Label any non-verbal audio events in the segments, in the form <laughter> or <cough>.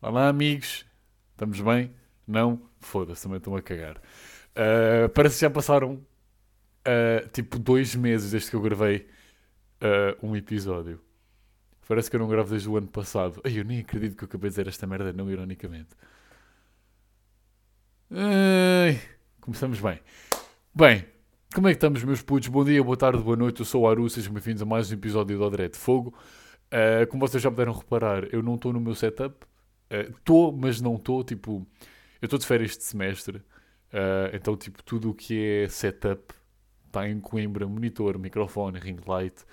Olá, amigos. Estamos bem? Não? Foda-se, também estão a cagar. Uh, parece que já passaram uh, tipo dois meses desde que eu gravei uh, um episódio. Parece que eu não gravo desde o ano passado. Ai, eu nem acredito que eu acabei de dizer esta merda, não ironicamente. Ai, começamos bem. Bem, como é que estamos, meus putos? Bom dia, boa tarde, boa noite. Eu sou o Aru, sejam bem-vindos a mais um episódio do Odré de Fogo. como vocês já puderam reparar, eu não estou no meu setup. Estou, uh, mas não estou. Tipo, eu estou de férias de semestre, uh, então, tipo, tudo o que é setup está em Coimbra: monitor, microfone, ring light,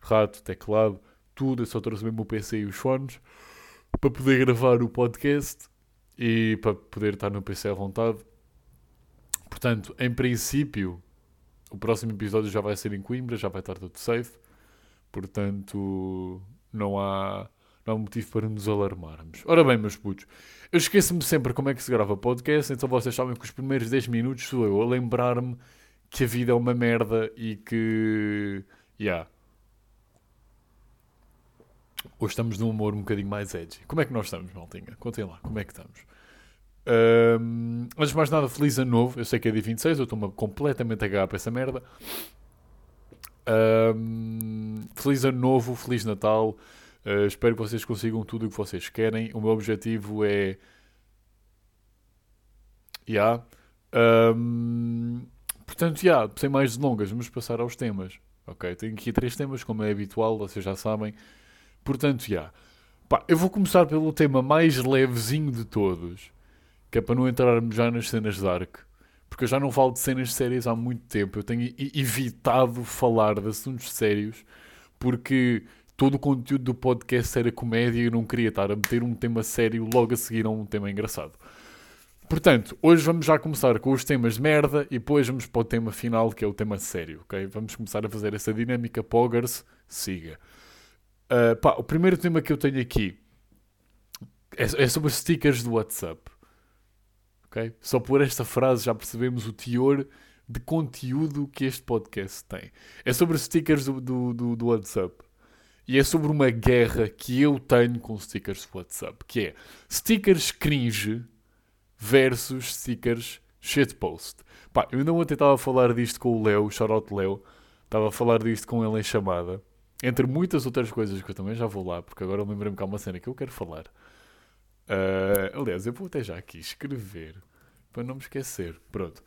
rato, teclado, tudo. Eu só trouxe mesmo o PC e os fones para poder gravar o podcast e para poder estar no PC à vontade. Portanto, em princípio, o próximo episódio já vai ser em Coimbra, já vai estar tudo safe. Portanto, não há não há motivo para nos alarmarmos. Ora bem, meus putos, eu esqueço-me sempre como é que se grava podcast, então vocês sabem que os primeiros 10 minutos sou eu a lembrar-me que a vida é uma merda e que. Yeah. Hoje estamos num humor um bocadinho mais edgy. Como é que nós estamos, Maltinha? Contem lá, como é que estamos? Um, antes de mais nada, feliz ano novo. Eu sei que é dia 26, eu estou-me completamente a cagar para essa merda. Um, feliz ano novo, feliz Natal. Uh, espero que vocês consigam tudo o que vocês querem. O meu objetivo é. Yeah. Um, portanto, já, yeah, sem mais delongas, vamos passar aos temas. Ok? Tenho aqui três temas, como é habitual, vocês já sabem. Portanto, já. Yeah. eu vou começar pelo tema mais levezinho de todos, que é para não entrarmos já nas cenas dark. Porque eu já não falo de cenas sérias há muito tempo. Eu tenho evitado falar de assuntos sérios, porque todo o conteúdo do podcast era comédia e eu não queria estar a meter um tema sério logo a seguir a um tema engraçado. Portanto, hoje vamos já começar com os temas merda e depois vamos para o tema final, que é o tema sério, ok? Vamos começar a fazer essa dinâmica poggers. Siga. Uh, pá, o primeiro tema que eu tenho aqui é, é sobre stickers do WhatsApp. ok? Só por esta frase já percebemos o teor de conteúdo que este podcast tem. É sobre stickers do, do, do, do WhatsApp. E é sobre uma guerra que eu tenho com stickers WhatsApp, que é stickers cringe versus stickers shitpost. Pá, eu ainda ontem estava a falar disto com o Leo, shoutout Leo, estava a falar disto com ele em chamada, entre muitas outras coisas que eu também já vou lá, porque agora lembrei-me que há uma cena que eu quero falar. Uh, aliás, eu vou até já aqui escrever, para não me esquecer. Pronto.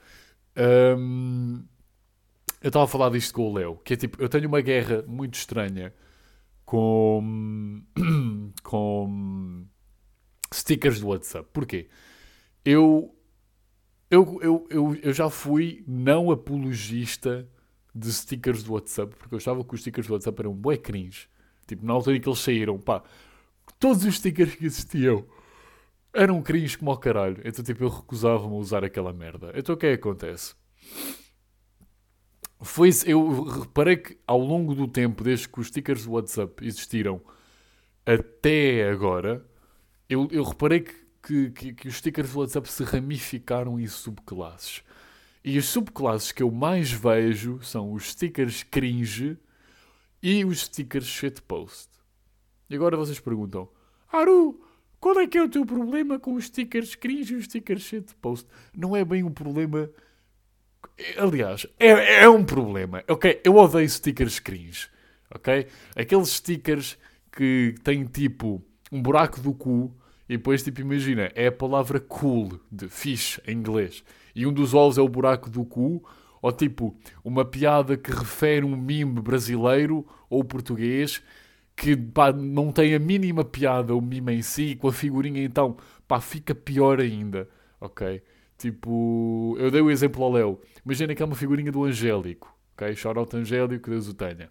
Um, eu estava a falar disto com o Leo, que é tipo, eu tenho uma guerra muito estranha com, <clears throat> com stickers do WhatsApp. Porquê? Eu, eu, eu, eu, eu já fui não apologista de stickers do WhatsApp, porque eu achava que os stickers do WhatsApp eram bué cringe. Tipo, na altura em que eles saíram, pá, todos os stickers que existiam eram cringe como ao caralho. Então, tipo, eu recusava-me a usar aquela merda. Então, o que é que acontece? Foi eu reparei que ao longo do tempo, desde que os stickers do WhatsApp existiram até agora, eu, eu reparei que, que, que, que os stickers do WhatsApp se ramificaram em subclasses. E as subclasses que eu mais vejo são os stickers cringe e os stickers shitpost. E agora vocês perguntam, Aru, qual é que é o teu problema com os stickers cringe e os stickers shitpost? Não é bem um problema Aliás, é, é um problema. Ok, eu odeio stickers cringe. Ok? Aqueles stickers que têm tipo um buraco do cu e depois, tipo, imagina, é a palavra cool, de fish em inglês. E um dos olhos é o buraco do cu, ou tipo, uma piada que refere um mime brasileiro ou português que pá, não tem a mínima piada o mime em si, com a figurinha então, pá, fica pior ainda. Ok? Tipo, eu dei o exemplo ao Léo. Imagina que é uma figurinha do Angélico. Ok? Shoutout Angélico, Deus o tenha.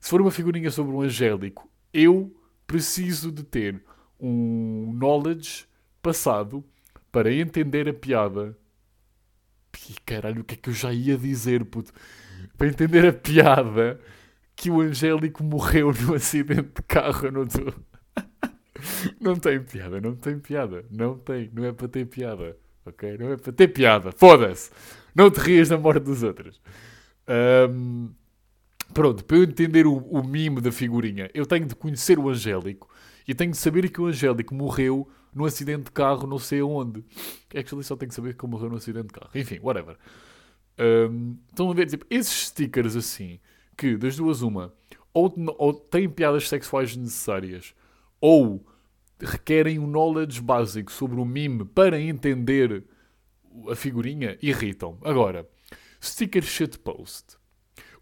Se for uma figurinha sobre o Angélico, eu preciso de ter um knowledge passado para entender a piada. E caralho, o que é que eu já ia dizer, puto? Para entender a piada que o Angélico morreu num acidente de carro. <laughs> não tem piada, não tem piada. Não tem, não é para ter piada ok? Não é para ter piada. Foda-se. Não te rias da morte dos outros. Um, pronto, para eu entender o, o mimo da figurinha, eu tenho de conhecer o Angélico e tenho de saber que o Angélico morreu num acidente de carro, não sei onde. Actually, só tenho que saber que ele morreu num acidente de carro. Enfim, whatever. Um, estão a ver, tipo, esses stickers assim, que das duas uma, ou, ou têm piadas sexuais necessárias, ou requerem um knowledge básico sobre o meme para entender a figurinha, irritam. Agora, sticker shitpost.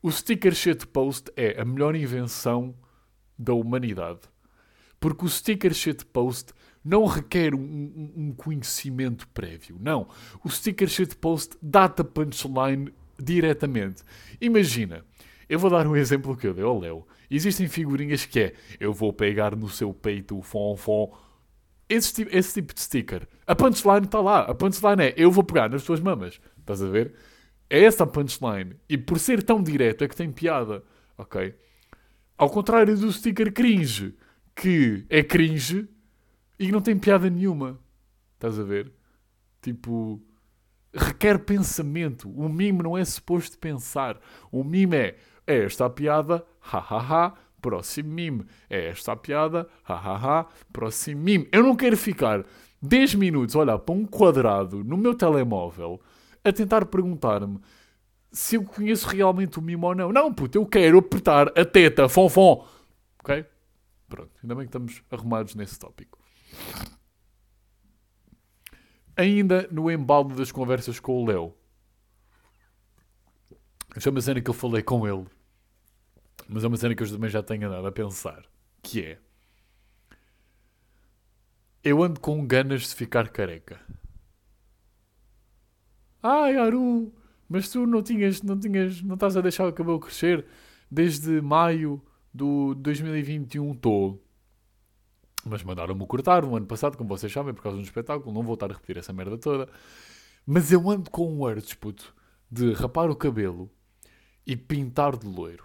O sticker shitpost é a melhor invenção da humanidade. Porque o sticker shitpost não requer um, um, conhecimento prévio. Não. O sticker shitpost dá-te a punchline diretamente. Imagina, eu vou dar um exemplo que eu dei ao Léo. Existem figurinhas que é eu vou pegar no seu peito o fom. Esse tipo, esse tipo de sticker. A punchline está lá. A punchline é eu vou pegar nas tuas mamas. Estás a ver? É essa a punchline. E por ser tão direto é que tem piada. Ok? Ao contrário do sticker cringe, que é cringe e não tem piada nenhuma. Estás a ver? Tipo, requer pensamento. O mime não é suposto pensar. O mime é, é esta a piada, ha ha ha, próximo mime. É esta a piada, ha ha ha, próximo mime. Eu não quero ficar 10 minutos a olhar para um quadrado no meu telemóvel a tentar perguntar-me se eu conheço realmente o mimo ou não. Não, puto, eu quero apertar a teta, fonfon. Ok? Pronto, ainda bem que estamos arrumados nesse tópico. Ainda no embalo das conversas com o Léo. Isto é uma cena que eu falei com ele. Mas é uma cena que eu também já tenho andado a pensar. Que é... Eu ando com ganas de ficar careca. Ai, Aru, mas tu não tinhas, não tinhas, não estás a deixar o cabelo crescer desde maio do 2021 estou. Mas mandaram-me cortar no ano passado, como vocês sabem, por causa de um espetáculo. Não vou estar a repetir essa merda toda. Mas eu ando com um urge, puto, de rapar o cabelo e pintar de loiro.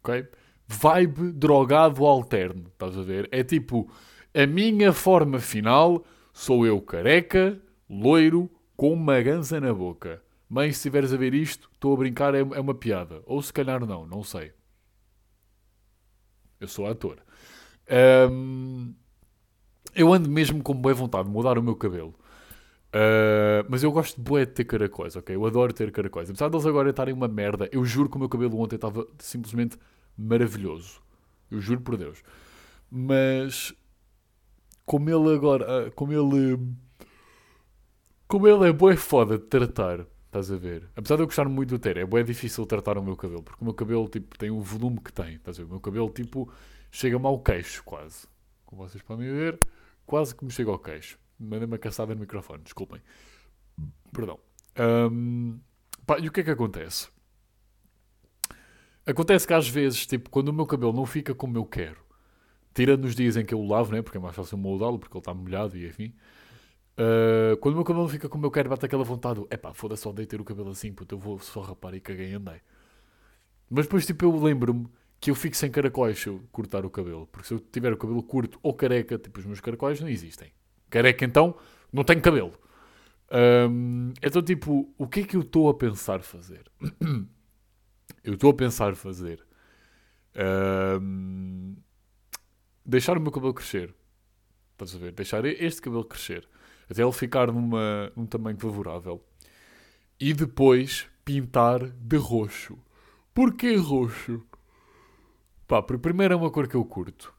Ok? Vibe drogado alterno, estás a ver? É tipo, a minha forma final sou eu careca, loiro, com uma ganza na boca. Mãe, se estiveres a ver isto, estou a brincar, é, é uma piada. Ou se calhar não, não sei. Eu sou ator. Um, eu ando mesmo com boa vontade de mudar o meu cabelo. Uh, mas eu gosto de boé de ter caracóis, ok? Eu adoro ter caracóis. Apesar de eles agora estarem uma merda, eu juro que o meu cabelo ontem estava simplesmente maravilhoso. Eu juro por Deus. Mas como ele agora, ah, como ele como ele é boé foda de tratar, estás a ver? Apesar de eu gostar muito do ter, é boé difícil tratar o meu cabelo, porque o meu cabelo tipo tem o volume que tem, estás a ver? O meu cabelo tipo chega-me ao queixo, quase. Como vocês podem ver, quase que me chega ao queixo. Mandei uma caçada no microfone, desculpem. Perdão. Um, pá, e o que é que acontece? Acontece que às vezes, tipo, quando o meu cabelo não fica como eu quero, tirando os dias em que eu o lavo, né? Porque é mais fácil moldá-lo, porque ele está molhado e enfim. Uh, quando o meu cabelo fica como eu quero, bate aquela vontade. É pá, foda-se, odeio ter o cabelo assim, puto, eu vou só rapar e caguei e andei. Mas depois, tipo, eu lembro-me que eu fico sem caracóis se eu cortar o cabelo. Porque se eu tiver o cabelo curto ou careca, tipo, os meus caracóis não existem. Careca, então, não tenho cabelo. Um, então, tipo, o que é que eu estou a pensar fazer? <clears throat> eu estou a pensar fazer um, deixar o meu cabelo crescer. Estás a ver? Deixar este cabelo crescer até ele ficar numa, num tamanho favorável. E depois pintar de roxo. Porquê roxo? Pá, primeiro é uma cor que eu curto.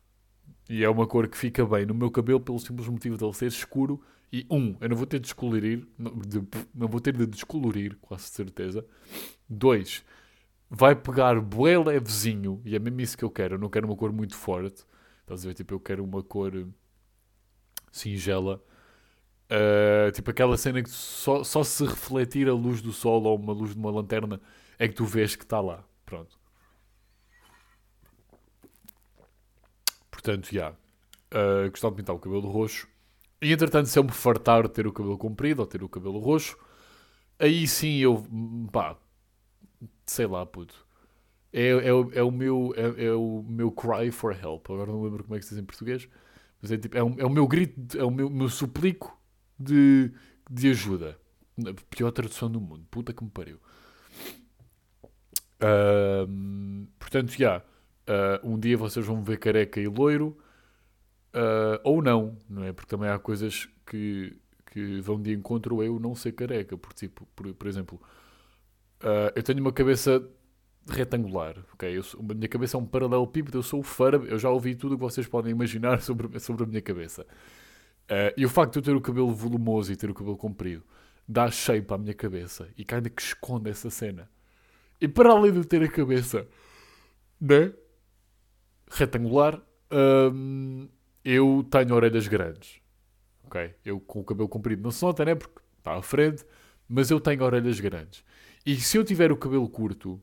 E é uma cor que fica bem no meu cabelo pelo simples motivo de ele ser escuro. E um, eu não vou ter de descolorir, não, de, não vou ter de descolorir, quase certeza. Dois, vai pegar bué levezinho, e é mesmo isso que eu quero. Eu não quero uma cor muito forte. Estás a ver? Tipo, eu quero uma cor singela. Uh, tipo aquela cena que só, só se refletir a luz do sol ou uma luz de uma lanterna é que tu vês que está lá. Pronto. Portanto, já. Yeah, uh, gostava de pintar o cabelo roxo. E entretanto, se eu me fartar de ter o cabelo comprido ou ter o cabelo roxo, aí sim eu. pá. Sei lá, puto. É, é, é, o meu, é, é, o meu cry for help. Agora não lembro como é que se diz em português. Mas é, tipo, é, um, é o meu grito, é o meu, meu suplico de, de ajuda. A pior tradução do mundo. Puta que me pariu. Uh, portanto, já. Yeah, uh, um dia vocês vão ver careca e loiro. Uh, ou não, não é? Porque também há coisas que, que vão de encontro a eu não ser careca. Por, tipo, por, por exemplo, uh, eu tenho uma cabeça retangular, ok? Eu sou, a minha cabeça é um paralelepípedo, eu sou o fara, eu já ouvi tudo o que vocês podem imaginar <laughs> sobre, sobre a minha cabeça. E o facto de eu ter o cabelo volumoso e ter o cabelo comprido dá shape à minha cabeça e ainda que esconde essa cena. E para além de ter a cabeça né, retangular, eu tenho orelhas grandes. Ok? Eu com o cabelo comprido não se nota, né? Porque está à frente, mas eu tenho orelhas grandes. E se eu tiver o cabelo curto,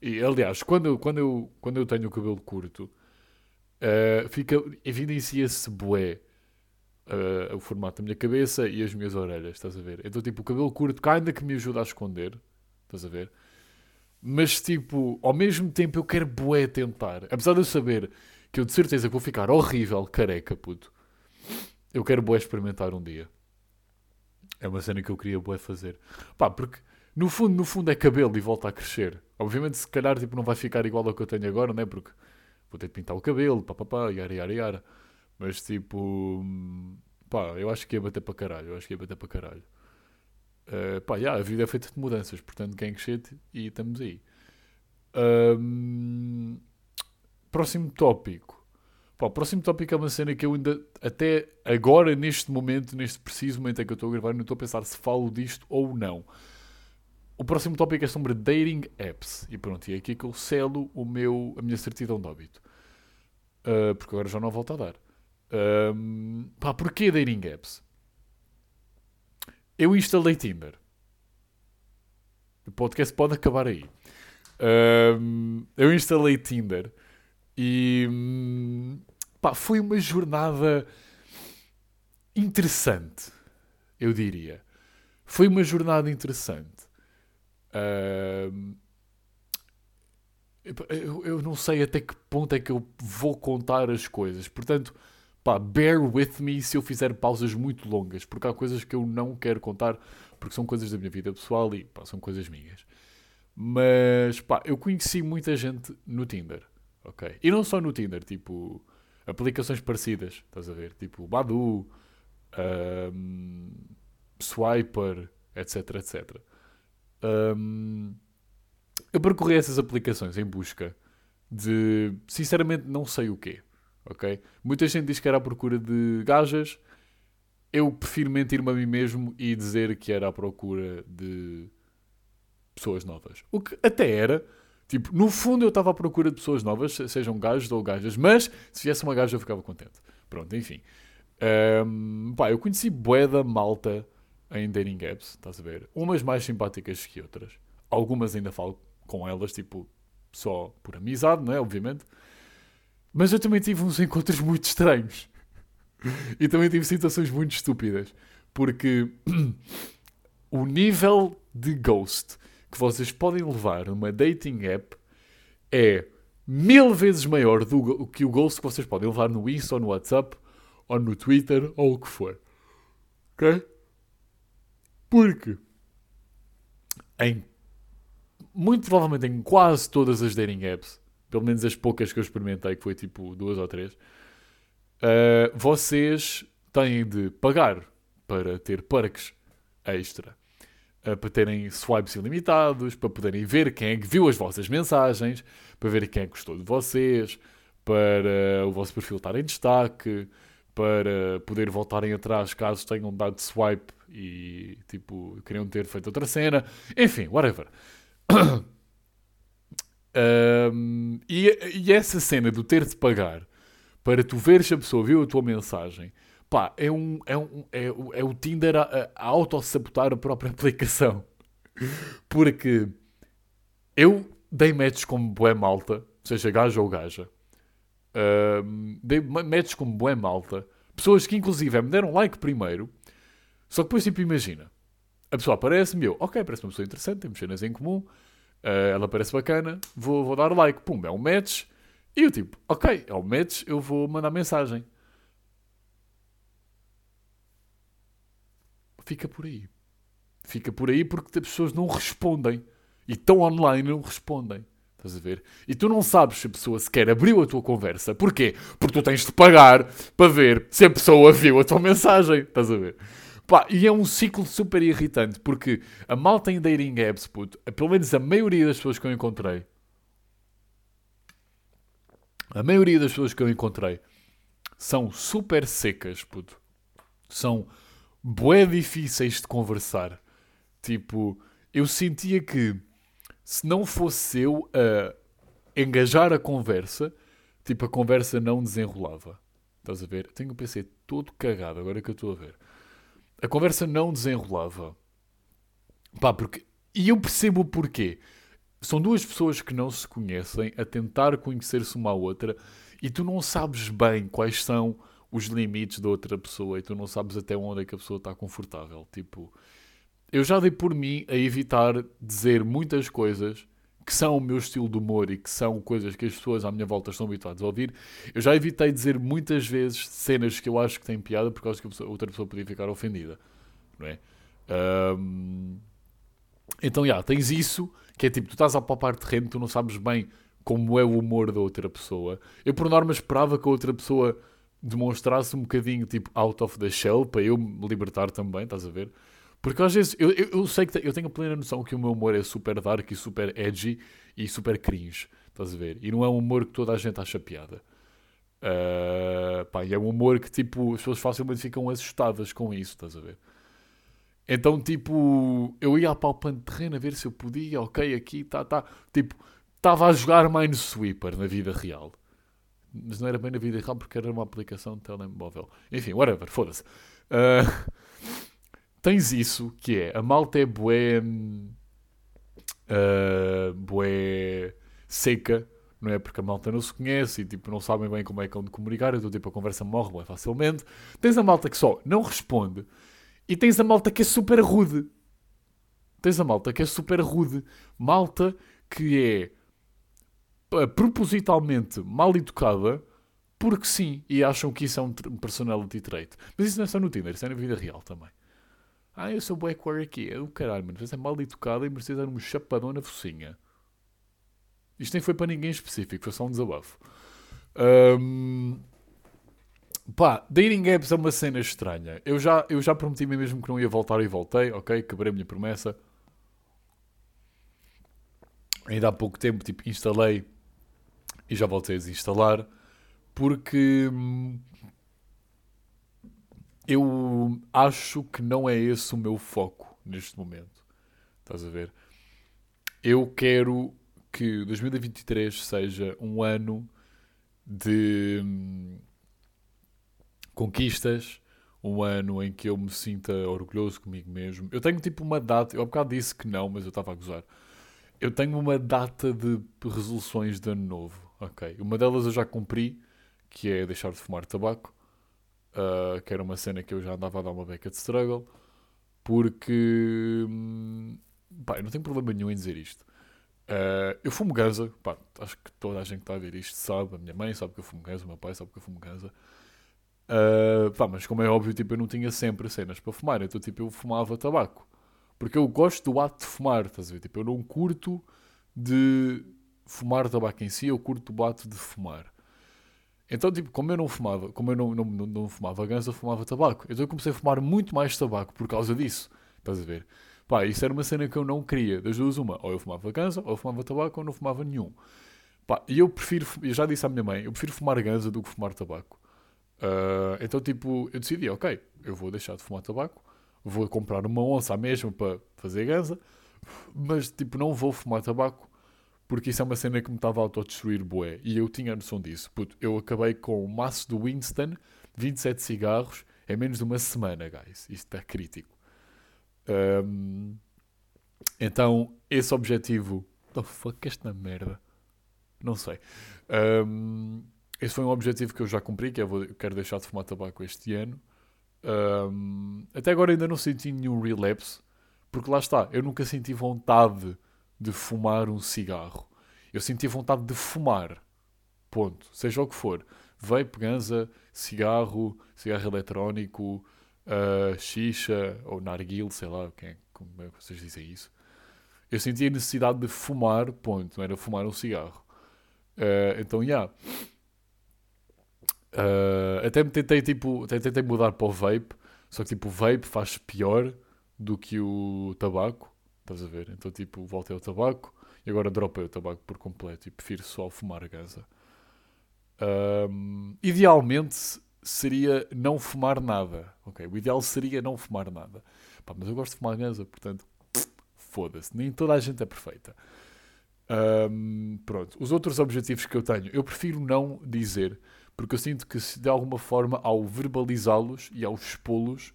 e aliás, quando eu, quando eu, quando eu tenho o cabelo curto, uh, fica, evidencia-se bué uh, o formato da minha cabeça e as minhas orelhas, estás a ver? Então, tipo, o cabelo curto ainda que me ajuda a esconder, estás a ver? Mas, tipo, ao mesmo tempo eu quero bué tentar. Apesar de eu saber que eu de certeza vou ficar horrível, careca, puto. Eu quero bué experimentar um dia. É uma cena que eu queria bué fazer. Pá, porque no fundo, no fundo é cabelo e volta a crescer. Obviamente, se calhar, tipo, não vai ficar igual ao que eu tenho agora, né? Porque vou ter de pintar o cabelo, papapá, yara, yara, yara. Mas tipo, pá, eu acho que ia bater para caralho. Eu acho que ia bater para caralho. Uh, pá, yeah, a vida é feita de mudanças, portanto, quem shit e estamos aí. Um, próximo tópico. Pá, o próximo tópico é uma cena que eu ainda, até agora, neste momento, neste preciso momento em que eu estou a gravar, não estou a pensar se falo disto ou não. O próximo tópico é sobre dating apps. E pronto, e é aqui que eu selo o meu, a minha certidão de óbito. Uh, porque agora já não volto a dar. Um, pá, porquê dating apps? Eu instalei Tinder. O podcast pode acabar aí. Um, eu instalei Tinder e pá, foi uma jornada interessante, eu diria. Foi uma jornada interessante. Um, eu, eu não sei até que ponto é que eu vou contar as coisas. Portanto, pá, bear with me se eu fizer pausas muito longas, porque há coisas que eu não quero contar, porque são coisas da minha vida pessoal e pá, são coisas minhas. Mas pá, eu conheci muita gente no Tinder, ok? E não só no Tinder, tipo aplicações parecidas, estás a ver? Tipo Badu, um, Swiper, etc, etc. Um, eu percorri essas aplicações em busca de, sinceramente, não sei o quê ok? Muita gente diz que era à procura de gajas. Eu prefiro mentir-me a mim mesmo e dizer que era à procura de pessoas novas. O que até era. Tipo, no fundo eu estava à procura de pessoas novas, sejam gajos ou gajas, mas se viesse uma gaja eu ficava contente. Pronto, enfim. Um, pá, eu conheci boeda malta em dating apps, estás a ver? Umas mais simpáticas que outras. Algumas ainda falo com elas, tipo, só por amizade, não é? Obviamente. Mas eu também tive uns encontros muito estranhos. E também tive situações muito estúpidas. Porque <clears throat> o nível de ghost que vocês podem levar numa dating app é mil vezes maior do que o ghost que vocês podem levar no Insta ou no WhatsApp ou no Twitter ou o que for. Ok? Porque em muito provavelmente em quase todas as dating apps pelo menos as poucas que eu experimentei, que foi tipo duas ou três, uh, vocês têm de pagar para ter perks extra. Uh, para terem swipes ilimitados, para poderem ver quem é que viu as vossas mensagens, para ver quem é que gostou de vocês, para o vosso perfil estar em destaque, para poder voltarem atrás caso tenham dado swipe e tipo queriam ter feito outra cena, enfim, whatever. <coughs> Um, e, e, essa cena do ter de pagar para tu veres se a pessoa viu a tua mensagem, pá, é, um, é, um, é, é o Tinder a, a auto-sabotar a própria <laughs> aplicação. Porque eu dei matches como bué malta, seja gajo ou gaja. Um, dei matches como bué malta. Pessoas que inclusive me deram like primeiro. Só que depois tipo imagina. A pessoa aparece-me eu, ok, parece uma pessoa interessante, temos cenas em comum Uh, ela parece bacana, vou, vou dar like. Pum, é um match. E eu tipo, ok, é um match, eu vou mandar mensagem. Fica por aí. Fica por aí porque as pessoas não respondem. E estão online não respondem. Estás a ver? E tu não sabes se a pessoa sequer abriu a tua conversa. Porquê? Porque tu tens de pagar para ver se a pessoa viu a tua mensagem. Estás a ver? Pá, e é um ciclo super irritante, porque a malta em dating apps, puto, pelo menos a maioria das pessoas que eu encontrei, a maioria das pessoas que eu encontrei são super secas, puto. São bué difíceis de conversar. Tipo, eu sentia que se não fosse eu a engajar a conversa, tipo, a conversa não desenrolava. Estás a ver? Tenho o PC todo cagado, agora que eu estou a ver. A conversa não desenrolava. Pá, porque. E eu percebo o porquê. São duas pessoas que não se conhecem a tentar conhecer-se uma à outra e tu não sabes bem quais são os limites da outra pessoa e tu não sabes até onde é que a pessoa está confortável. Tipo, eu já dei por mim a evitar dizer muitas coisas que são o meu estilo de humor e que são coisas que as pessoas à minha volta estão habituadas a ouvir. Eu já evitei dizer muitas vezes cenas que eu acho que têm piada por causa que outra pessoa podia ficar ofendida. Não é? Um... Então, já, tens isso, que é tipo, tu estás a palpar terreno, tu não sabes bem como é o humor da outra pessoa. Eu, por norma, esperava que a outra pessoa demonstrasse um bocadinho, tipo, out of the shell, para eu me libertar também, estás a ver? Porque às vezes eu, eu, eu, sei que eu tenho a plena noção que o meu humor é super dark e super edgy e super cringe. Estás a ver? E não é um humor que toda a gente acha piada. Uh, pá, é um humor que tipo, as pessoas facilmente ficam assustadas com isso, estás a ver? Então, tipo, eu ia palpando terreno a ver se eu podia, ok, aqui, tá, tá. Tipo, estava a jogar Minesweeper na vida real. Mas não era bem na vida real porque era uma aplicação de telemóvel. Enfim, whatever, foda-se. Uh, tens isso, que é a malta é bué. Uh, bué seca, não é? Porque a malta não se conhece e tipo, não sabem bem como é que vão de comunicar, então tipo, a conversa morre bem facilmente. Tens a malta que só não responde e tens a malta que é super rude. Tens a malta que é super rude. Malta que é propositalmente mal educada porque sim, e acham que isso é um personality trait. Mas isso não é só no Tinder, isso é na vida real também. Ah, eu sou bué aqui. O caralho, mano. Você é mal educado e merecia dar um chapadão na focinha. Isto nem foi para ninguém específico, foi só um desabafo. Um, pá, dating apps é uma cena estranha. Eu já, eu já prometi me mesmo que não ia voltar e voltei, ok? Quebrei a minha promessa. Ainda há pouco tempo, tipo, instalei e já voltei a desinstalar porque hum, eu acho que não é esse o meu foco neste momento. Estás a ver? Eu quero que 2023 seja um ano de hum, conquistas, um ano em que eu me sinta orgulhoso comigo mesmo. Eu tenho tipo uma data, eu há bocado disse que não, mas eu estava a gozar. Eu tenho uma data de resoluções de ano novo, ok? Uma delas eu já cumpri, que é deixar de fumar tabaco uh, que era uma cena que eu já andava a dar uma beca de struggle, porque hum, pá, eu não tenho problema nenhum em dizer isto. Uh, eu fumo ganza, pá, acho que toda a gente que está a ver isto sabe, a minha mãe sabe que eu fumo ganza, o meu pai sabe que eu fumo ganza. Uh, pá, mas como é óbvio, tipo, eu não tinha sempre cenas para fumar, então tipo, eu fumava tabaco. Porque eu gosto do ato de fumar, estás a ver? Tipo, eu não curto de fumar tabaco em si, eu curto o ato de fumar. Então, tipo, como eu não fumava, como eu não, não, não, fumava ganza, eu fumava tabaco. Então eu comecei a fumar muito mais tabaco por causa disso. Estás a ver? Pá, isso era uma cena que eu não queria. Das duas, uma. Ou eu fumava ganza, ou eu fumava tabaco, ou não fumava nenhum. Pá, e eu prefiro, eu já disse à minha mãe, eu prefiro fumar ganza do que fumar tabaco. Uh, então, tipo, eu decidi, ok, eu vou deixar de fumar tabaco, vou comprar uma onça mesmo para fazer ganza, mas, tipo, não vou fumar tabaco porque isso é uma cena que me estava a autodestruir bué. E eu tinha noção disso. Puto, eu acabei com o maço do Winston, 27 cigarros, em menos de uma semana, guys. Isto está crítico. Um, então, esse objetivo... The fuck, esta merda? Não sei. Um, esse foi um objetivo que eu já cumpri, que é quero deixar de fumar tabaco este ano. Um, até agora ainda não senti nenhum relapse, porque lá está, eu nunca senti vontade de fumar um cigarro. Eu senti vontade de fumar. Ponto. Seja o que for. Vape, ganza, cigarro, cigarro eletrónico, uh, xixa ou narguil, sei lá quem, é, como é que vocês dizem isso. Eu sentia a necessidade de fumar, ponto, não era fumar um cigarro. Uh, então, já. Yeah. Uh, até me tentei, tipo, tentei mudar para o vape, só que tipo, o vape faz pior do que o tabaco, estás a ver? Então, tipo, voltei ao tabaco e agora dropei o tabaco por completo e prefiro só fumar a ganza. Um, idealmente seria não fumar nada, ok? O ideal seria não fumar nada. Pá, mas eu gosto de fumar ganza, portanto, foda-se, nem toda a gente é perfeita. Um, pronto, os outros objetivos que eu tenho, eu prefiro não dizer, porque eu sinto que de alguma forma, ao verbalizá-los e ao expô-los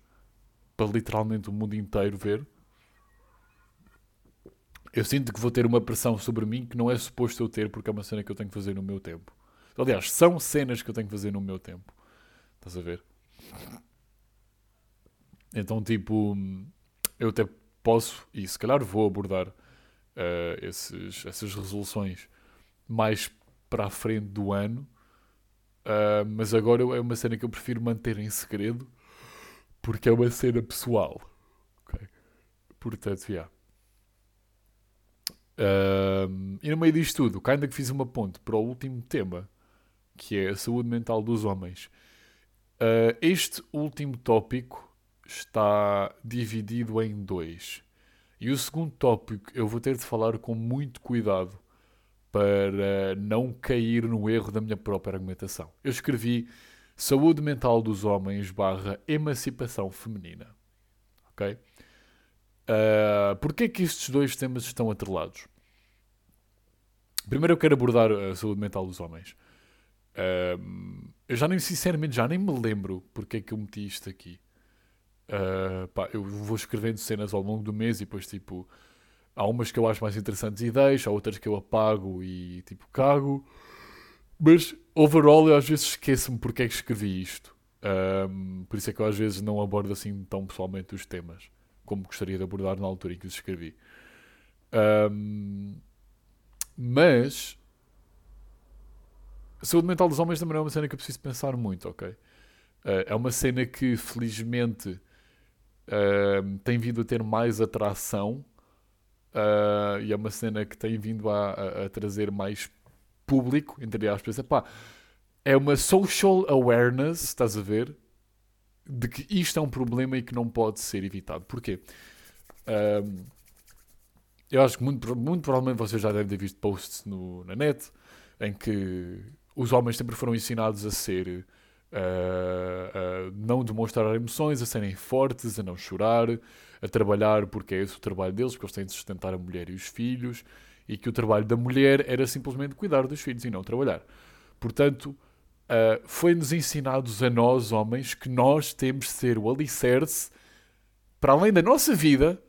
para literalmente o mundo inteiro ver, eu sinto que vou ter uma pressão sobre mim que não é suposto eu ter, porque é uma cena que eu tenho que fazer no meu tempo. Aliás, são cenas que eu tenho que fazer no meu tempo. Estás a ver? Então, tipo, eu até posso, e se calhar vou abordar uh, esses, essas resoluções mais para a frente do ano, uh, mas agora é uma cena que eu prefiro manter em segredo porque é uma cena pessoal. Okay? Portanto. Yeah. Uh, e no meio disto tudo, ainda que fiz uma ponte para o último tema, que é a saúde mental dos homens. Uh, este último tópico está dividido em dois. E o segundo tópico eu vou ter de falar com muito cuidado para não cair no erro da minha própria argumentação. Eu escrevi Saúde Mental dos Homens barra Emancipação Feminina. Ok? Uh, Porquê é que estes dois temas estão atrelados? Primeiro eu quero abordar a saúde mental dos homens. Uh, eu já nem, sinceramente, já nem me lembro porque é que eu meti isto aqui. Uh, pá, eu vou escrevendo cenas ao longo do mês e depois, tipo, há umas que eu acho mais interessantes e deixo, há outras que eu apago e, tipo, cago. Mas, overall, eu às vezes esqueço-me porque é que escrevi isto. Por isso é que eu às vezes não abordo assim tão pessoalmente os temas como gostaria de abordar na altura em que os escrevi. Um, mas a saúde mental dos homens também é uma cena que eu preciso pensar muito, ok? Uh, é uma cena que felizmente uh, tem vindo a ter mais atração uh, e é uma cena que tem vindo a, a, a trazer mais público, entre aspas. Epá, é uma social awareness, estás a ver? De que isto é um problema e que não pode ser evitado. Porquê? Um, eu acho que muito, muito provavelmente vocês já devem ter visto posts no, na net em que os homens sempre foram ensinados a ser. Uh, a não demonstrar emoções, a serem fortes, a não chorar, a trabalhar porque é esse o trabalho deles, porque eles têm de sustentar a mulher e os filhos, e que o trabalho da mulher era simplesmente cuidar dos filhos e não trabalhar. Portanto, uh, foi-nos ensinados a nós, homens, que nós temos de ser o alicerce, para além da nossa vida,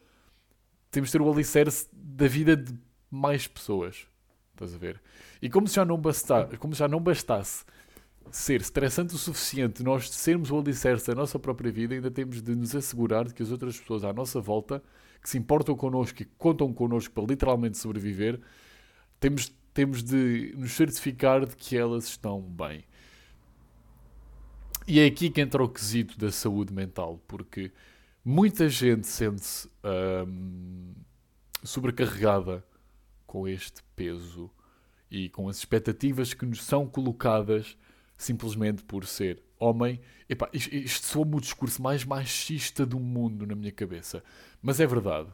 temos de ter o alicerce da vida de mais pessoas. Estás a ver? E como já não, basta, como já não bastasse ser estressante o suficiente nós sermos o alicerce da nossa própria vida, ainda temos de nos assegurar de que as outras pessoas à nossa volta, que se importam connosco e contam connosco para literalmente sobreviver, temos, temos de nos certificar de que elas estão bem. E é aqui que entra o quesito da saúde mental, porque muita gente sente-se hum, sobrecarregada com este peso e com as expectativas que nos são colocadas simplesmente por ser homem. Epá, isto, isto soa-me o discurso mais machista do mundo na minha cabeça. Mas é verdade.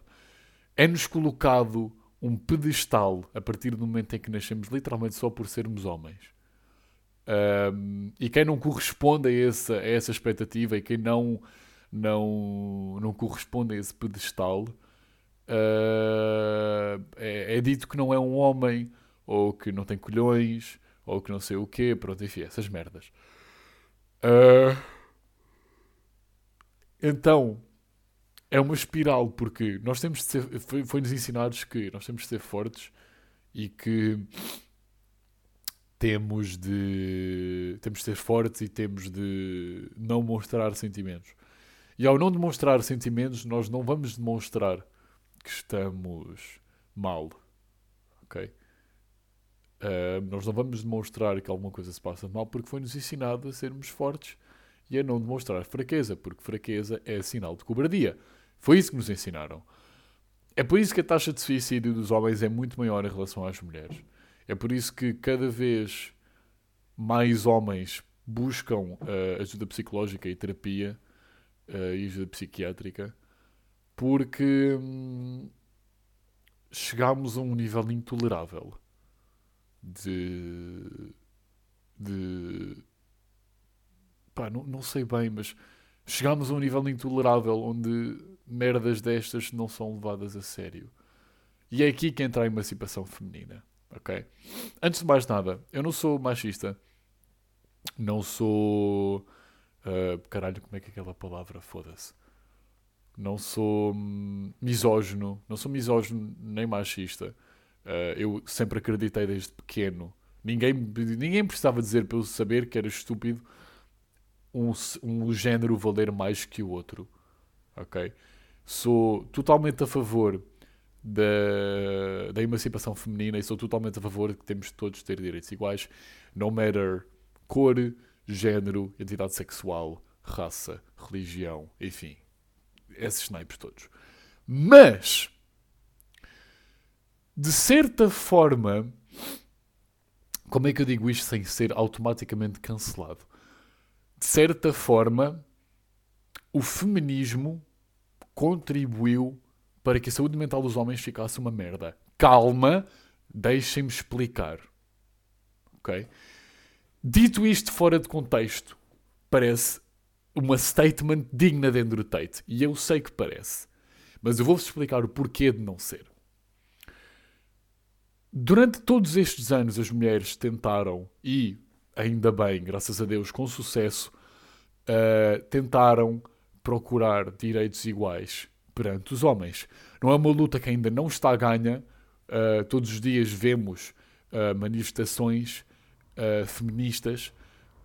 É-nos colocado um pedestal a partir do momento em que nascemos, literalmente só por sermos homens. Um, e quem não corresponde a essa, a essa expectativa e quem não não, não corresponde a esse pedestal, uh, é, é, dito que não é um homem, ou que não tem colhões, ou que não sei o quê, pronto, enfim, essas merdas. Uh, então, é uma espiral, porque nós temos de ser, foi-nos foi ensinados que nós temos de ser fortes e que temos de temos de ser fortes e temos de não mostrar sentimentos. E ao não demonstrar sentimentos, nós não vamos demonstrar que estamos mal. Ok? Uh, nós não vamos demonstrar que alguma coisa se passa mal porque foi-nos ensinado a sermos fortes e a não demonstrar fraqueza, porque fraqueza é sinal de cobardia. Foi isso que nos ensinaram. é por isso que a taxa de suicídio dos homens é muito maior em relação às mulheres. É por isso que cada vez mais homens buscam uh, ajuda psicológica e terapia uh, e ajuda psiquiátrica porque hum, chegámos a um nível intolerável de. de. pá, não, não sei bem, mas chegámos a um nível intolerável onde merdas destas não são levadas a sério. E é aqui que entra a emancipação feminina. Ok? Antes de mais nada, eu não sou machista. Não sou. Uh, caralho, como é que é aquela palavra? Foda-se. Não sou hum, misógino. Não sou misógino nem machista. Uh, eu sempre acreditei desde pequeno. Ninguém, ninguém precisava dizer para eu saber que era estúpido um, um género valer mais que o outro. Ok? Sou totalmente a favor da, da emancipação feminina e sou totalmente a favor de que temos todos de ter direitos iguais, no matter cor, género, identidade sexual, raça, religião, enfim. Esses naipes todos. Mas, de certa forma, como é que eu digo isto sem ser automaticamente cancelado? De certa forma, o feminismo contribuiu para que a saúde mental dos homens ficasse uma merda. Calma, deixem-me explicar. Ok? Dito isto fora de contexto, parece uma statement digna de Andrew Tate. E eu sei que parece. Mas eu vou-vos explicar o porquê de não ser. Durante todos estes anos, as mulheres tentaram, e ainda bem, graças a Deus, com sucesso, uh, tentaram procurar direitos iguais perante os homens. Não é uma luta que ainda não está ganha. Uh, todos os dias vemos uh, manifestações uh, feministas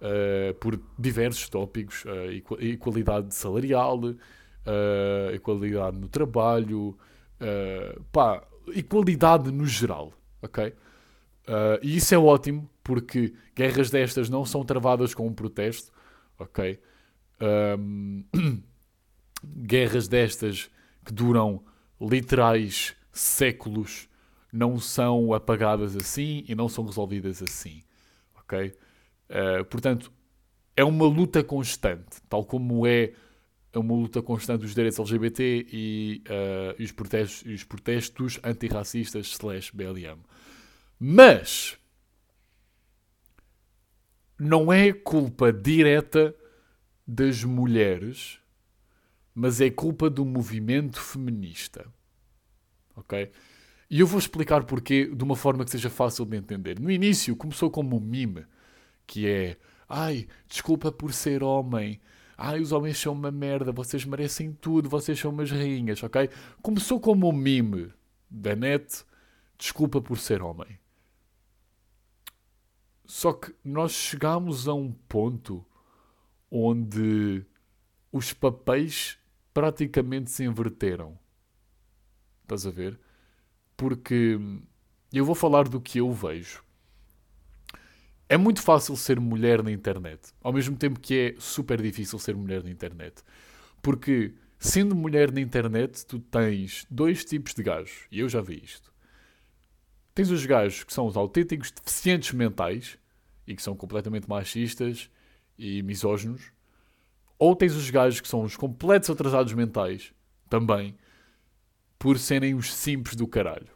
uh, por diversos tópicos, uh, igualdade salarial, igualdade no trabalho, pá, equalidade no geral, ok? e isso é ótimo porque guerras destas não são travadas com um protesto, ok? Um, <clears throat> guerras destas que duram literais séculos não são apagadas assim e não são resolvidas assim ok? Uh, portanto, é uma luta constante, tal como é uma luta constante dos direitos LGBT e, uh, e os, protestos, os protestos antirracistas slash BLM. Mas não é culpa direta das mulheres, mas é culpa do movimento feminista. Ok? E eu vou explicar porquê de uma forma que seja fácil de entender. No início começou como um mime, que é ai, desculpa por ser homem. Ai, os homens são uma merda, vocês merecem tudo, vocês são umas rainhas, ok? Começou como um mime da net, desculpa por ser homem. Só que nós chegamos a um ponto onde os papéis praticamente se inverteram. Estás a ver? porque eu vou falar do que eu vejo. É muito fácil ser mulher na internet, ao mesmo tempo que é super difícil ser mulher na internet. Porque, sendo mulher na internet, tu tens dois tipos de gajos, e eu já vi isto. Tens os gajos que são os autênticos deficientes mentais e que são completamente machistas e misóginos, ou tens os gajos que são os completos atrasados mentais também por serem os simples do caralho.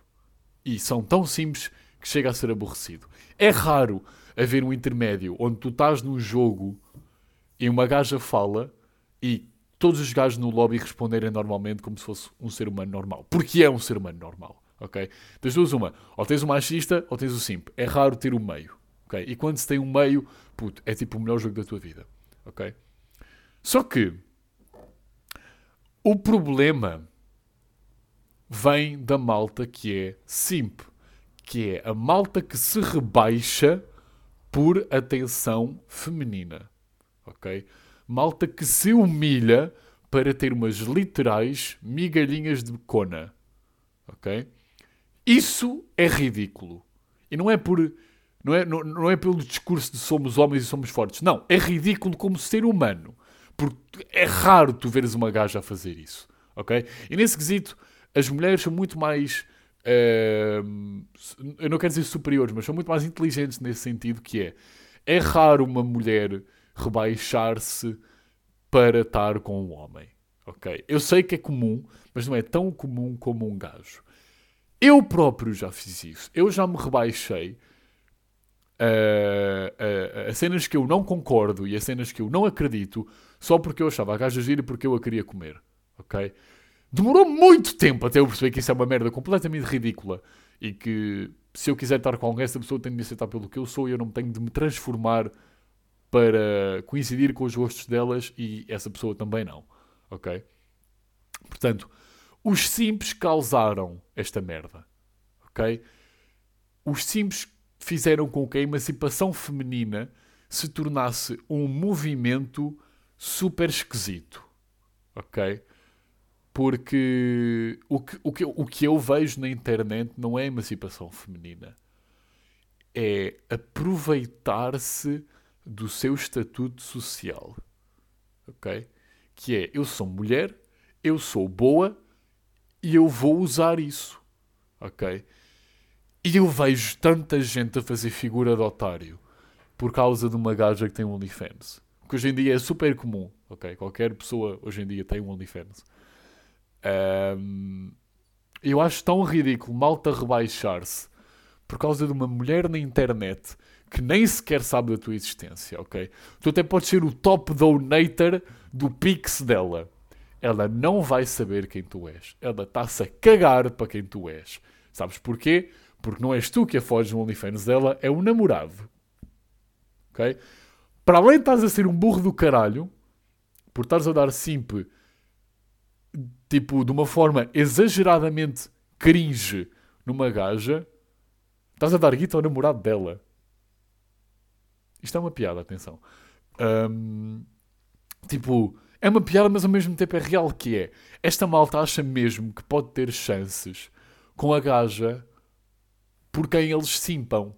E são tão simples que chega a ser aborrecido. É raro haver um intermédio onde tu estás num jogo e uma gaja fala e todos os gajos no lobby responderem normalmente como se fosse um ser humano normal. Porque é um ser humano normal. Ok? Das duas, uma. Ou tens o machista ou tens o simp. É raro ter o meio. Ok? E quando se tem um meio, puto, é tipo o melhor jogo da tua vida. Ok? Só que o problema vem da malta que é simp, que é a malta que se rebaixa por atenção feminina. Ok? Malta que se humilha para ter umas literais migalhinhas de cona. Ok? Isso é ridículo. E não é por. Não é, não, não é pelo discurso de somos homens e somos fortes. Não. É ridículo como ser humano. Porque é raro tu veres uma gaja a fazer isso. Ok? E nesse quesito, as mulheres são muito mais. Uh, eu não quero dizer superiores, mas são muito mais inteligentes nesse sentido que é. É raro uma mulher rebaixar-se para estar com um homem. Ok? Eu sei que é comum, mas não é tão comum como um gajo. Eu próprio já fiz isso. Eu já me rebaixei a, a, a, cenas que eu não concordo e a cenas que eu não acredito só porque eu achava a gaja gira e porque eu a queria comer. Ok? Demorou muito tempo até eu perceber que isso é uma merda completamente ridícula e que se eu quiser estar com alguém, essa pessoa tem de me aceitar pelo que eu sou e eu não tenho de me transformar para coincidir com os gostos delas e essa pessoa também não. Ok? Portanto, os simples causaram esta merda. Ok? Os simples fizeram com que a emancipação feminina se tornasse um movimento super esquisito. Ok? Porque o que, o, que, o que eu vejo na internet não é emancipação feminina. É aproveitar-se do seu estatuto social. Ok? Que é, eu sou mulher, eu sou boa e eu vou usar isso. Ok? E eu vejo tanta gente a fazer figura de otário por causa de uma gaja que tem um OnlyFans. Que hoje em dia é super comum. Ok? Qualquer pessoa hoje em dia tem um OnlyFans. Um, eu acho tão ridículo malta rebaixar-se por causa de uma mulher na internet que nem sequer sabe da tua existência, ok? Tu até podes ser o top donator do Pix dela. Ela não vai saber quem tu és. Ela está-se a cagar para quem tu és. Sabes porquê? Porque não és tu que a foges no OnlyFans dela, é o namorado. Ok? Para além de estás a ser um burro do caralho, por estares a dar simp, tipo, de uma forma exageradamente cringe numa gaja, estás a dar guita ao namorado dela. Isto é uma piada, atenção. Um, tipo, é uma piada, mas ao mesmo tempo é real que é. Esta malta acha mesmo que pode ter chances com a gaja por quem eles simpam.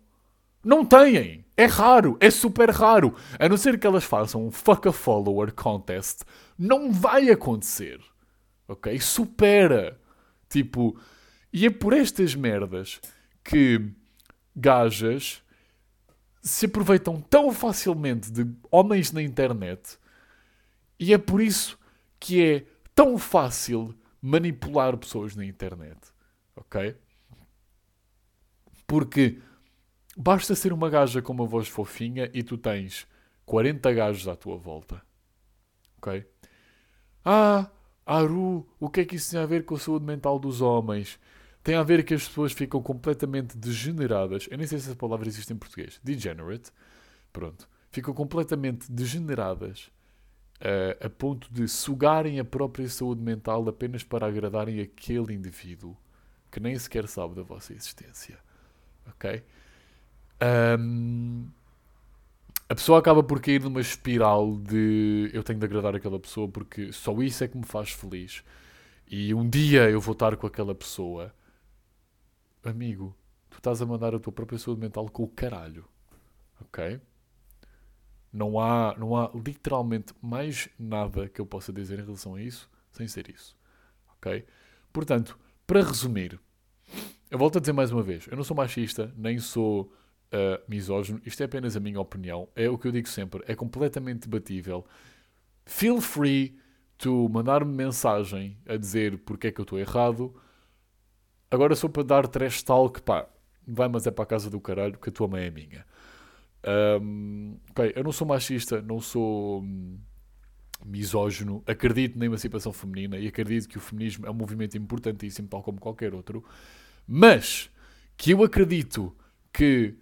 Não têm! É raro, é super raro. A não ser que elas façam um fuck a follower contest, não vai acontecer. Ok? Supera. Tipo, e é por estas merdas que gajas se aproveitam tão facilmente de homens na internet e é por isso que é tão fácil manipular pessoas na internet. Ok? Porque basta ser uma gaja com uma voz fofinha e tu tens 40 gajos à tua volta. Ok? Ah, Aru, o que é que isso tem a ver com a saúde mental dos homens? tem a ver que as pessoas ficam completamente degeneradas. Eu nem sei se essa palavra existe em português. Degenerate. Pronto. Ficam completamente degeneradas uh, a ponto de sugarem a própria saúde mental apenas para agradarem aquele indivíduo que nem sequer sabe da vossa existência. Ok? Um, a pessoa acaba por cair numa espiral de eu tenho de agradar aquela pessoa porque só isso é que me faz feliz. E um dia eu vou estar com aquela pessoa amigo, tu estás a mandar a tua própria saúde mental com o caralho. Ok? Não há, não há literalmente mais nada que eu possa dizer em relação a isso sem ser isso. Ok? Portanto, para resumir, eu volto a dizer mais uma vez: eu não sou machista, nem sou uh, misógino, isto é apenas a minha opinião, é o que eu digo sempre, é completamente debatível. Feel free to mandar-me mensagem a dizer porque é que eu estou errado. Agora sou para dar trash talk, pá, vai, mas é para a casa do caralho, que a tua mãe é minha. Um, ok, eu não sou machista, não sou hum, misógino, acredito na emancipação feminina e acredito que o feminismo é um movimento importantíssimo, tal como qualquer outro, mas que eu acredito que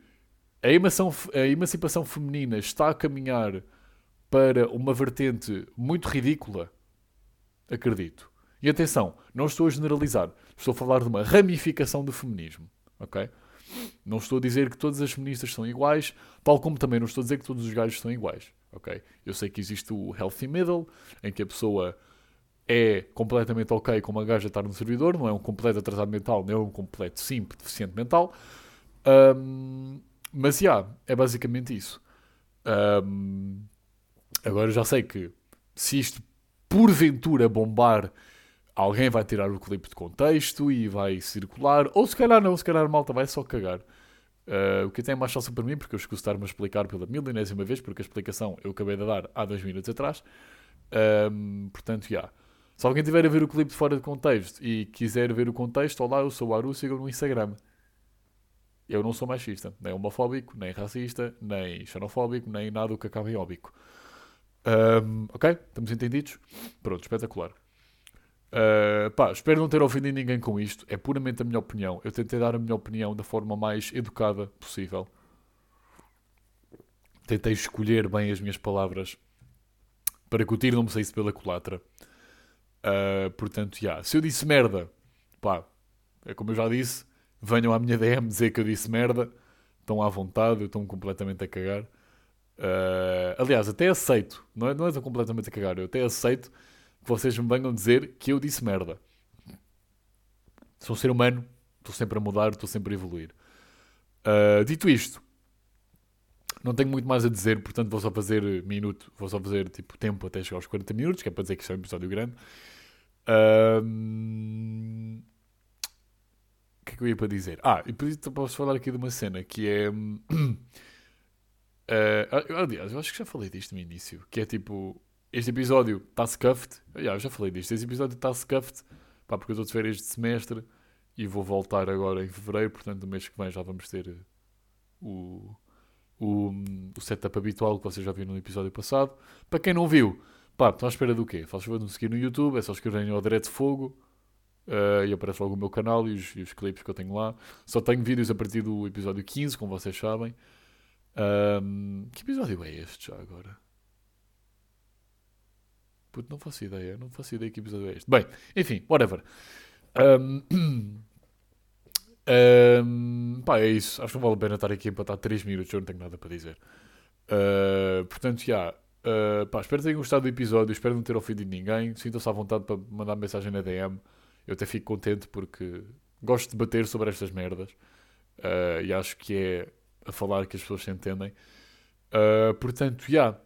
a emancipação, a emancipação feminina está a caminhar para uma vertente muito ridícula, acredito. E atenção, não estou a generalizar. Estou a falar de uma ramificação do feminismo. Ok? Não estou a dizer que todas as feministas são iguais, tal como também não estou a dizer que todos os gajos são iguais. Ok? Eu sei que existe o healthy middle, em que a pessoa é completamente ok com uma gaja estar no servidor, não é um completo atrasado mental, não é um completo simples, deficiente mental. Um, mas, já, yeah, é basicamente isso. Um, agora já sei que se isto porventura bombar alguém vai tirar o clipe de contexto e vai circular, ou se calhar não, se calhar malta vai só cagar. Uh, o que é mais fácil para mim, porque eu escuso estar-me a explicar pela milenésima vez, porque a explicação eu acabei de dar há dois minutos atrás. Um, portanto, já. Yeah. Se alguém tiver a ver o clipe de fora de contexto e quiser ver o contexto, olá, eu sou o Aru, sigam no Instagram. Eu não sou machista, nem homofóbico, nem racista, nem xenofóbico, nem nada o que acaba em óbico. Um, ok? Estamos entendidos? Pronto, espetacular. Uh, pá, espero não ter ofendido ninguém com isto. É puramente a minha opinião. Eu tentei dar a minha opinião da forma mais educada possível. Tentei escolher bem as minhas palavras para que o tiro não me saísse pela culatra. Uh, portanto, já. Yeah. Se eu disse merda, pá, é como eu já disse, venham à minha DM dizer que eu disse merda. Estão à vontade, eu estou completamente a cagar. Uh, aliás, até aceito, não é, não é completamente a cagar, eu até aceito que vocês me venham dizer que eu disse merda. Sou um ser humano, estou sempre a mudar, estou sempre a evoluir. Uh, dito isto, não tenho muito mais a dizer, portanto vou só fazer minuto, vou só fazer tipo tempo até chegar aos 40 minutos, que é para dizer que isto é um episódio grande. Uh, o que é que eu ia para dizer? Ah, e por isso posso falar aqui de uma cena que é. Uh, <clears throat> aliás, eu acho que já falei disto no início, que é tipo este episódio está scuffed. Yeah, eu já falei disto. Este episódio está scuffed. Pá, porque eu estou de férias de semestre e vou voltar agora em fevereiro. Portanto, no mês que vem já vamos ter eh, o, o, o setup habitual que vocês já viram no episódio passado. Para quem não viu, pá, estão à espera do quê? Faz favor de me seguir no YouTube. É só escreverem o Direto Fogo. Uh, e aparece logo o meu canal e os, e os, clipes que eu tenho lá. Só tenho vídeos a partir do episódio 15, como vocês sabem. Um, que episódio é este já agora? Puto, não faço ideia. Não faço ideia que episódio é este. Bem, enfim, whatever. Um, um, <clears throat> pá, é isso. Acho que não vale a pena estar aqui a empatar 3 minutos. Eu não tenho nada para dizer. Uh, portanto, já. Uh, pá, espero que tenham gostado do episódio. Espero não ter ofendido ninguém. Sintam-se à vontade para mandar mensagem na DM. Eu até fico contente porque gosto de debater sobre estas merdas. Uh, e acho que é a falar que as pessoas se entendem. Uh, portanto, já. Yeah.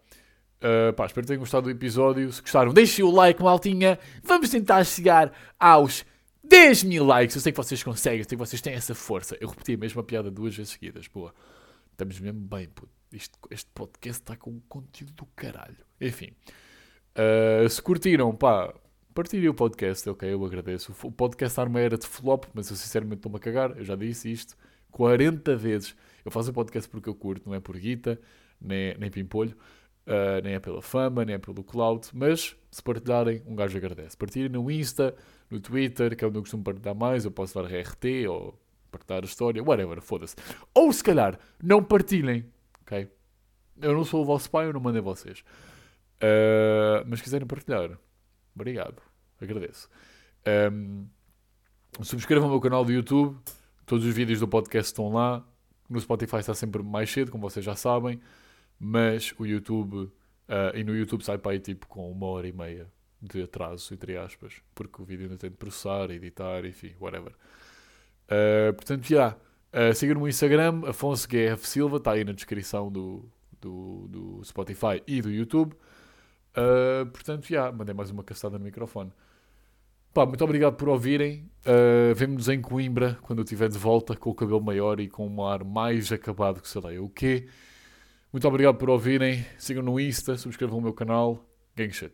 Uh, pá, espero que tenham gostado do episódio. Se gostaram, deixem o like, maltinha. Vamos tentar chegar aos 10 mil likes. Eu sei que vocês conseguem, eu sei que vocês têm essa força. Eu repeti a mesma piada duas vezes seguidas. Boa. Estamos mesmo bem, puto. Isto, este podcast está com conteúdo do caralho. Enfim. Uh, se curtiram, pá, partilhem o podcast, ok? Eu agradeço. O podcast Arma era de flop, mas eu sinceramente estou-me a cagar. Eu já disse isto 40 vezes. Eu faço o podcast porque eu curto, não é por guita, nem, nem pimpolho. Uh, nem é pela fama, nem é pelo cloud, mas se partilharem, um gajo agradece. Partilhem no Insta, no Twitter, que é onde eu costumo partilhar mais, eu posso dar RT ou partilhar a história, whatever, foda-se. Ou se calhar, não partilhem, ok? Eu não sou o vosso pai, eu não mandei vocês. Uh, mas se quiserem partilhar, obrigado, agradeço. Um, subscrevam o meu canal do YouTube, todos os vídeos do podcast estão lá. No Spotify está sempre mais cedo, como vocês já sabem mas o YouTube, uh, e no YouTube sai para aí tipo com uma hora e meia de atraso, entre aspas, porque o vídeo ainda tem de processar, editar, enfim, whatever. Uh, portanto, já, yeah, uh, sigam-me no Instagram, Afonso GF Silva, está aí na descrição do, do, do Spotify e do YouTube. Uh, portanto, já, yeah, mandei mais uma castada no microfone. Pá, muito obrigado por ouvirem. Uh, Vemo-nos em Coimbra quando eu estiver de volta com o cabelo maior e com um ar mais acabado que sei lá o quê. Muito obrigado por ouvirem. Sigam no Insta, subscrevam o meu canal. Gang shit.